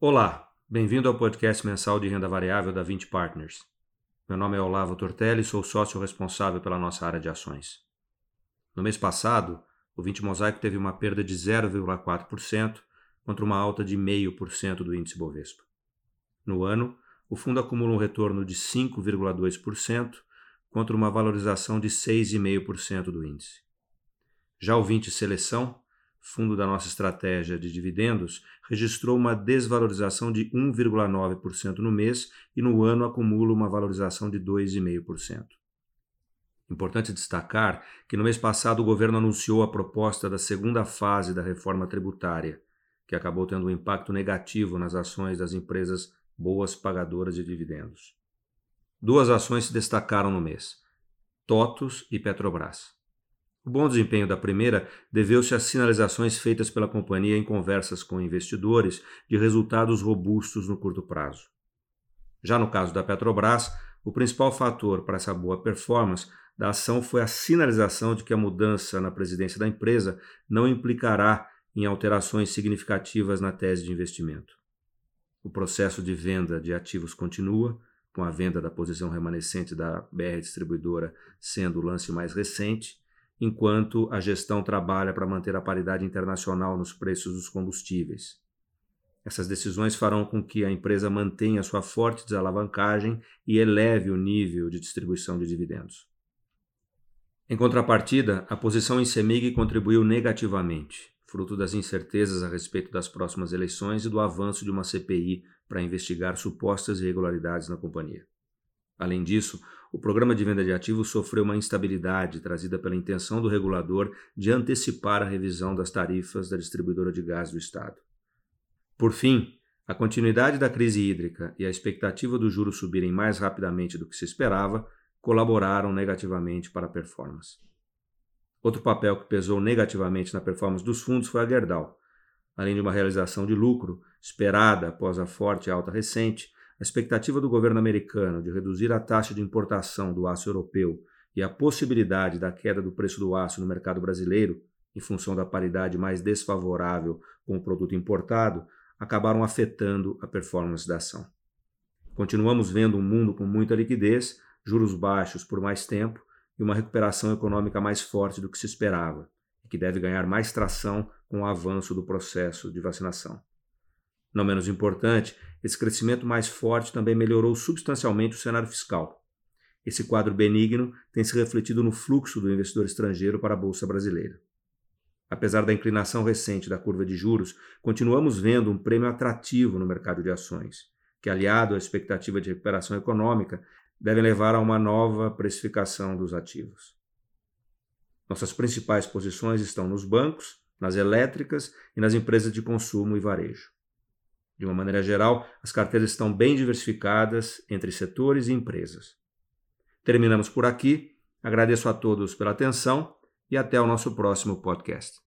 Olá, bem-vindo ao podcast mensal de renda variável da 20 Partners. Meu nome é Olavo Tortelli e sou sócio responsável pela nossa área de ações. No mês passado, o 20 Mosaico teve uma perda de 0,4% contra uma alta de 0,5% do índice Bovespa. No ano, o fundo acumula um retorno de 5,2% contra uma valorização de 6,5% do índice. Já o 20 Seleção fundo da nossa estratégia de dividendos, registrou uma desvalorização de 1,9% no mês e no ano acumula uma valorização de 2,5%. Importante destacar que no mês passado o governo anunciou a proposta da segunda fase da reforma tributária, que acabou tendo um impacto negativo nas ações das empresas boas pagadoras de dividendos. Duas ações se destacaram no mês: TOTUS e Petrobras. O bom desempenho da primeira deveu-se às sinalizações feitas pela companhia em conversas com investidores de resultados robustos no curto prazo. Já no caso da Petrobras, o principal fator para essa boa performance da ação foi a sinalização de que a mudança na presidência da empresa não implicará em alterações significativas na tese de investimento. O processo de venda de ativos continua, com a venda da posição remanescente da BR Distribuidora sendo o lance mais recente, enquanto a gestão trabalha para manter a paridade internacional nos preços dos combustíveis. Essas decisões farão com que a empresa mantenha sua forte desalavancagem e eleve o nível de distribuição de dividendos. Em contrapartida, a posição em CEMIG contribuiu negativamente, fruto das incertezas a respeito das próximas eleições e do avanço de uma CPI para investigar supostas irregularidades na companhia. Além disso, o programa de venda de ativos sofreu uma instabilidade trazida pela intenção do regulador de antecipar a revisão das tarifas da distribuidora de gás do Estado. Por fim, a continuidade da crise hídrica e a expectativa dos juros subirem mais rapidamente do que se esperava colaboraram negativamente para a performance. Outro papel que pesou negativamente na performance dos fundos foi a Gerdau. Além de uma realização de lucro esperada após a forte alta recente, a expectativa do governo americano de reduzir a taxa de importação do aço europeu e a possibilidade da queda do preço do aço no mercado brasileiro, em função da paridade mais desfavorável com o produto importado, acabaram afetando a performance da ação. Continuamos vendo um mundo com muita liquidez, juros baixos por mais tempo e uma recuperação econômica mais forte do que se esperava, e que deve ganhar mais tração com o avanço do processo de vacinação. Não menos importante, esse crescimento mais forte também melhorou substancialmente o cenário fiscal. Esse quadro benigno tem se refletido no fluxo do investidor estrangeiro para a Bolsa Brasileira. Apesar da inclinação recente da curva de juros, continuamos vendo um prêmio atrativo no mercado de ações, que, aliado à expectativa de recuperação econômica, deve levar a uma nova precificação dos ativos. Nossas principais posições estão nos bancos, nas elétricas e nas empresas de consumo e varejo. De uma maneira geral, as carteiras estão bem diversificadas entre setores e empresas. Terminamos por aqui. Agradeço a todos pela atenção e até o nosso próximo podcast.